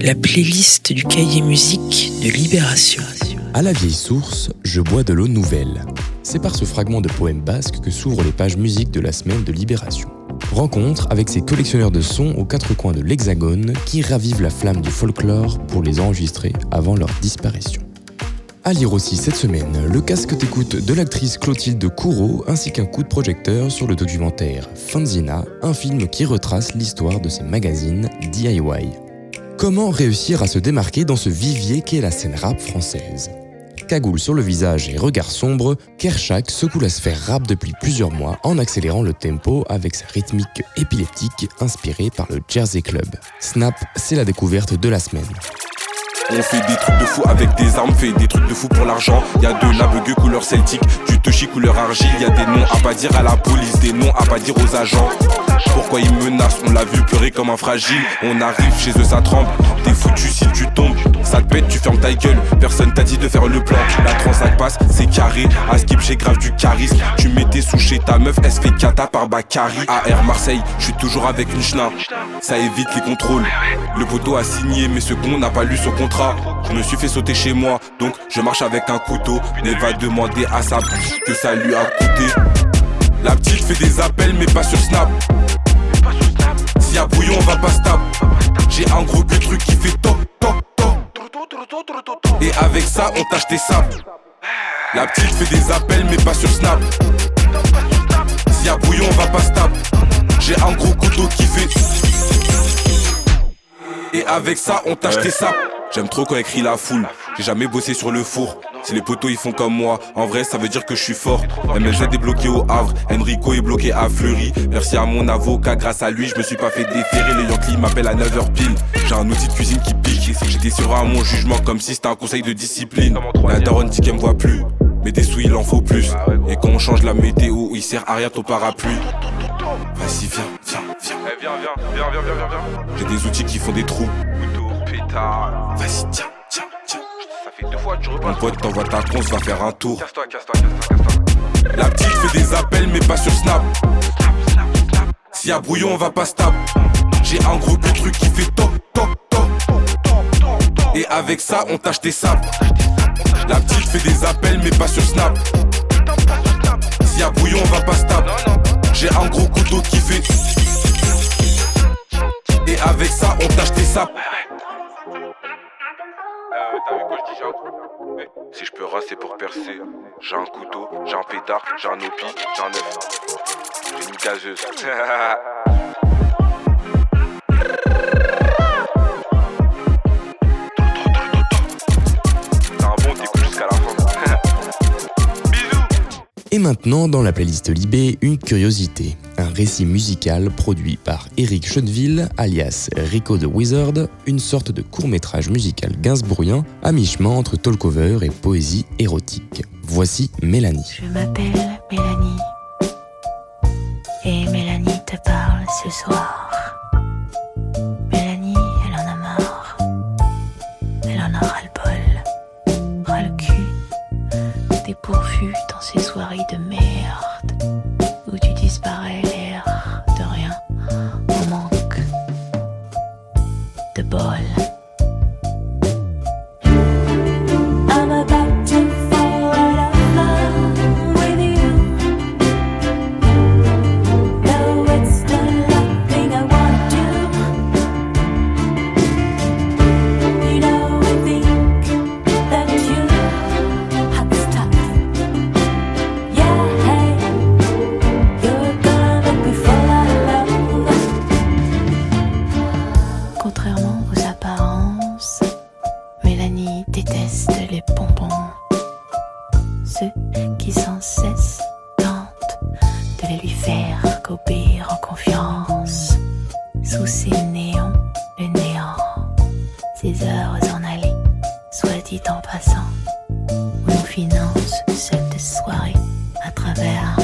la playlist du cahier musique de Libération. À la vieille source, je bois de l'eau nouvelle. C'est par ce fragment de poème basque que s'ouvrent les pages musique de la semaine de Libération. Rencontre avec ces collectionneurs de sons aux quatre coins de l'Hexagone qui ravivent la flamme du folklore pour les enregistrer avant leur disparition. À lire aussi cette semaine, le casque d'écoute de l'actrice Clotilde Courreau ainsi qu'un coup de projecteur sur le documentaire Fanzina, un film qui retrace l'histoire de ces magazines DIY. Comment réussir à se démarquer dans ce vivier qu'est la scène rap française? Cagoule sur le visage et regard sombre, Kershak secoue la sphère rap depuis plusieurs mois en accélérant le tempo avec sa rythmique épileptique inspirée par le Jersey Club. Snap, c'est la découverte de la semaine. On fait des trucs de fou avec des armes, fait des trucs de fou pour l'argent. Y a de la bugue couleur celtique, du touchy couleur argile. Y a des noms à pas dire à la police, des noms à pas dire aux agents. Pourquoi ils menacent? On l'a vu pleurer comme un fragile. On arrive chez eux, ça tremble. Foutu si tu tombes. Ça te pète, tu fermes ta gueule. Personne t'a dit de faire le plan. La transac passe, c'est carré. À skip, j'ai grave du charisme. Tu mettais sous chez ta meuf, elle se fait cata par Bakary. AR Marseille, je suis toujours avec une schna. Ça évite les contrôles. Le poteau a signé, mais ce con n'a pas lu son contrat. Je me suis fait sauter chez moi, donc je marche avec un couteau. Mais va demander à sa bouche que ça lui a coûté. La petite fait des appels, mais pas sur Snap. S'il y a brouillon, on va pas stab. J'ai un gros but ça, on t'a acheté ça. La petite fait des appels, mais pas sur Snap. S'il y a brouillon, on va pas stab. J'ai un gros couteau qui fait. Et avec ça, on t'a acheté ça. J'aime trop quand écrit la foule. J'ai jamais bossé sur le four. Si les poteaux ils font comme moi, en vrai ça veut dire que je suis fort. MLG est bloqué au Havre, Enrico est bloqué à Fleury. Merci à mon avocat, grâce à lui je me suis pas fait déférer. Les Yankees m'appellent à 9h pile. J'ai un outil de cuisine qui pique. J'étais sur à mon jugement comme si c'était un conseil de discipline. La daronne dit qu'elle me voit plus. Mais des sous il en faut plus. Et quand on change la météo, il sert à rien ton parapluie. Vas-y, viens, viens, viens. viens, viens, viens, viens, viens, viens. J'ai des outils qui font des trous. Vas-y, tiens. Fois Mon pote t'envoie ta tronche, va faire un tour. Casse-toi, casse-toi, casse-toi, casse-toi. La petite fait des appels, mais pas sur Snap. S'il y a brouillon, on va pas stab. J'ai un gros but truc qui fait top, top, top. Et avec ça, on t'a acheté ça. La petite fait des appels, mais pas sur Snap. S'il y a brouillon, on va pas stab. J'ai un gros couteau qui fait. Et avec ça, on t'a acheté ça. T'as vu je dis, j'ai un Si je peux raser pour percer, j'ai un couteau, j'ai un pétard, j'ai un opi, j'ai un œuf. J'ai une gazeuse. Et maintenant, dans la playlist Libé, une curiosité. Un récit musical produit par Eric Cheneville, alias Rico the Wizard, une sorte de court-métrage musical gainsbourgien à mi-chemin entre talkover et poésie érotique. Voici Mélanie. Je m'appelle Mélanie. Et Mélanie te parle ce soir. Bol. Ces heures en allées, soit dit en passant, où l'on finance cette soirée à travers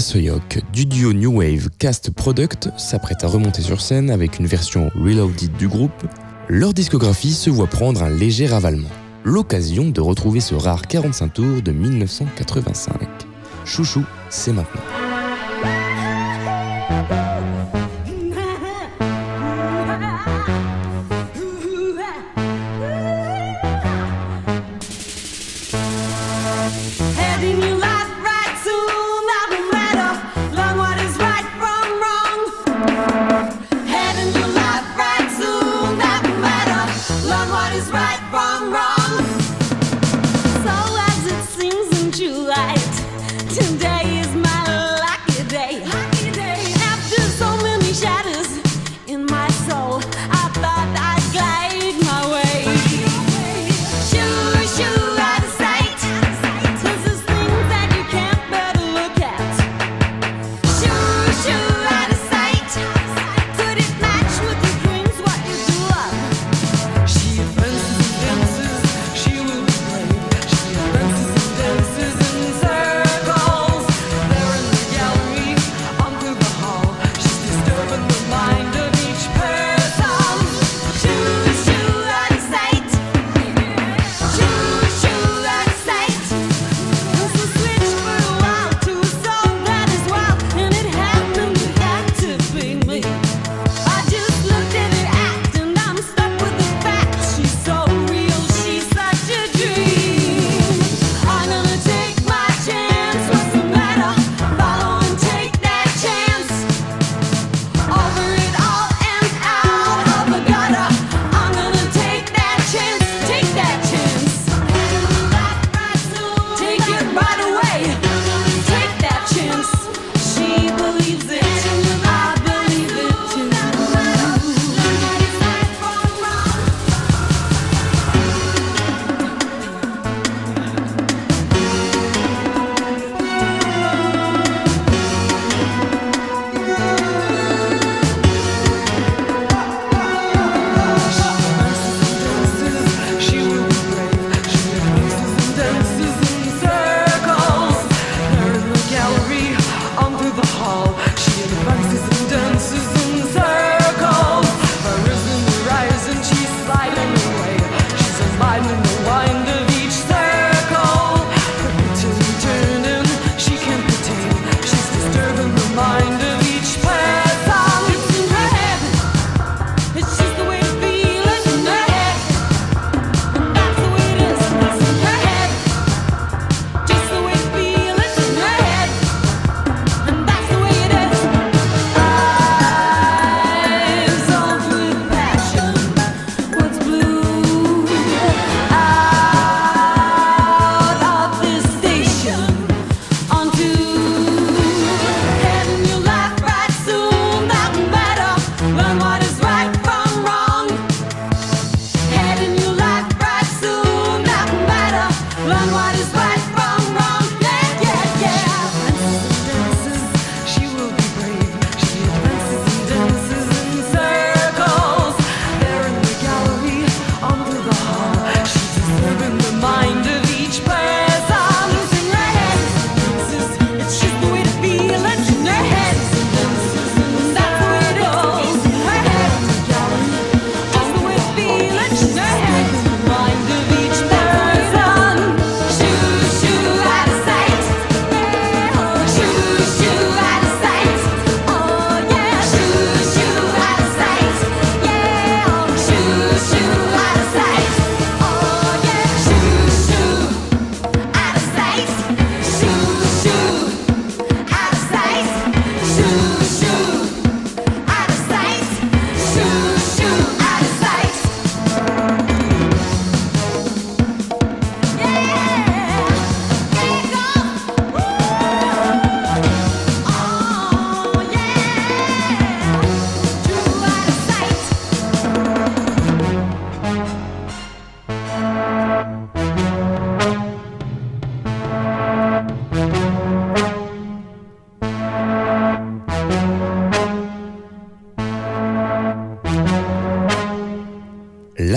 Soyok du duo New Wave Cast Product s'apprête à remonter sur scène avec une version reloaded du groupe, leur discographie se voit prendre un léger ravalement. L'occasion de retrouver ce rare 45 tours de 1985. Chouchou, c'est maintenant.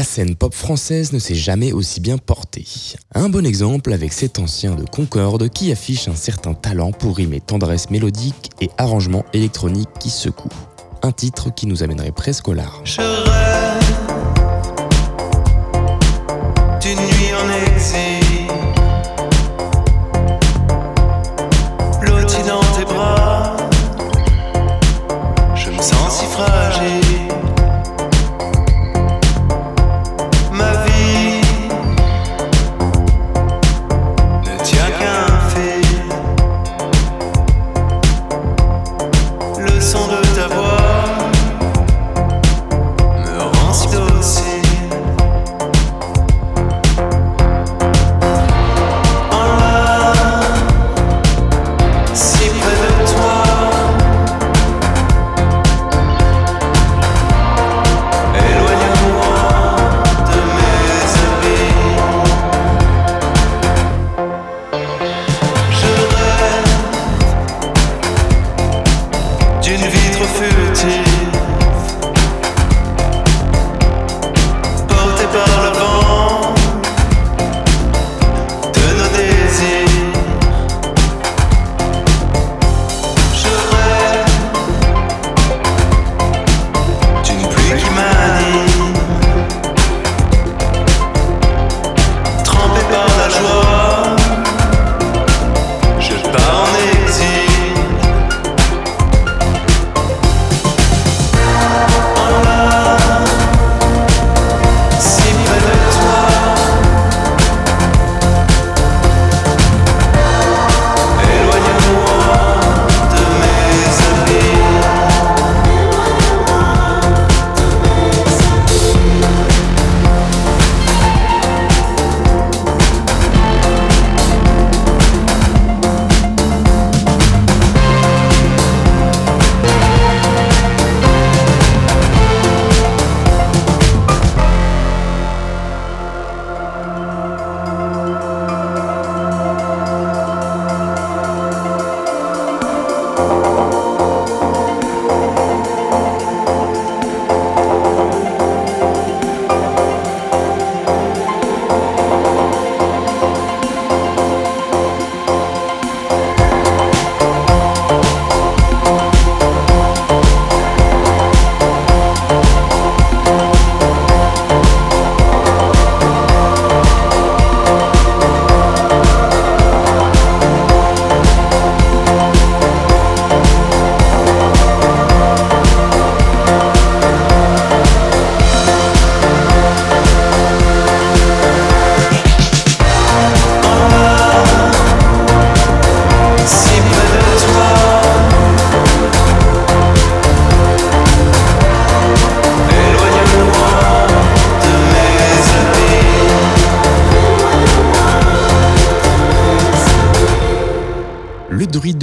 Scène pop française ne s'est jamais aussi bien portée. Un bon exemple avec cet ancien de Concorde qui affiche un certain talent pour rimer tendresse mélodique et arrangement électronique qui secoue. Un titre qui nous amènerait presque au large.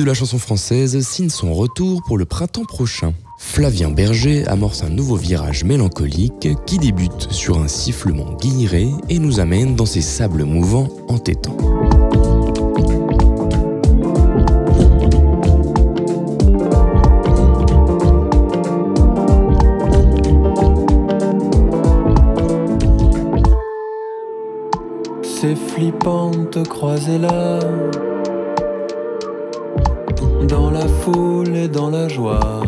La chanson française signe son retour pour le printemps prochain. Flavien Berger amorce un nouveau virage mélancolique qui débute sur un sifflement guilleré et nous amène dans ses sables mouvants entêtants. C'est flippant de croiser là dans la foule et dans la joie.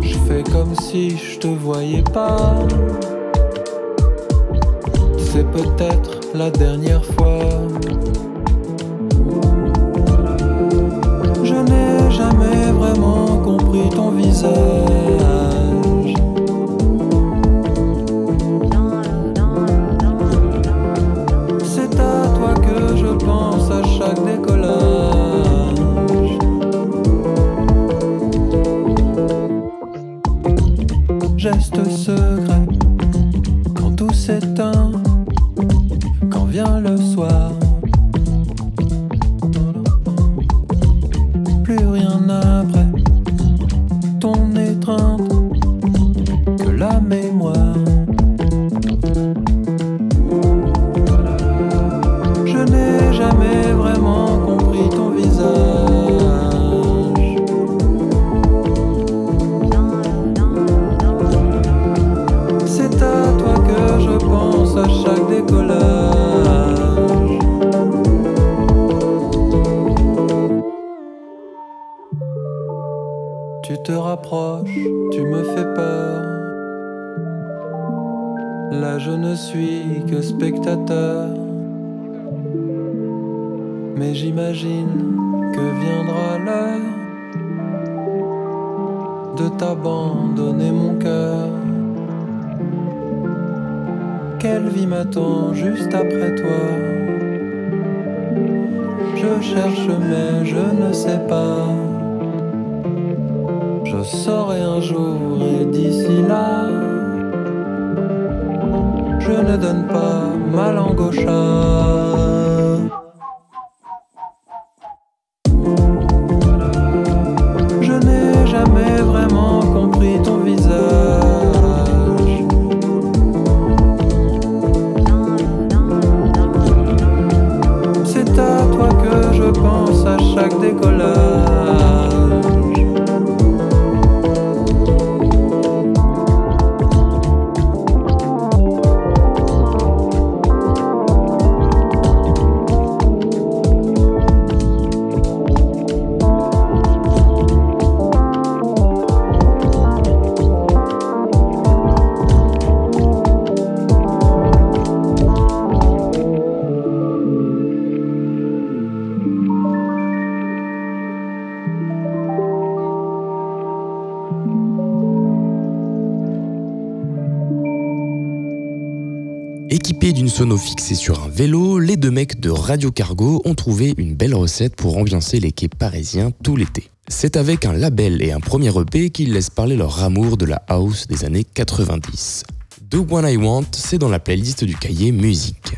Je fais comme si je te voyais pas. C'est peut-être la dernière fois. Je n'ai jamais vraiment compris ton visage. Geste secret quand tout s'éteint, quand vient le soir. Te rapproches, tu me fais peur. Là je ne suis que spectateur. Mais j'imagine que viendra l'heure de t'abandonner mon cœur. Quelle vie m'attend juste après toi? Je cherche mais je ne sais pas. Je saurai un jour et d'ici là, je ne donne pas ma langue au chat. D'une sono fixée sur un vélo, les deux mecs de Radio Cargo ont trouvé une belle recette pour ambiancer les quais parisiens tout l'été. C'est avec un label et un premier EP qu'ils laissent parler leur amour de la house des années 90. The One I Want, c'est dans la playlist du cahier musique.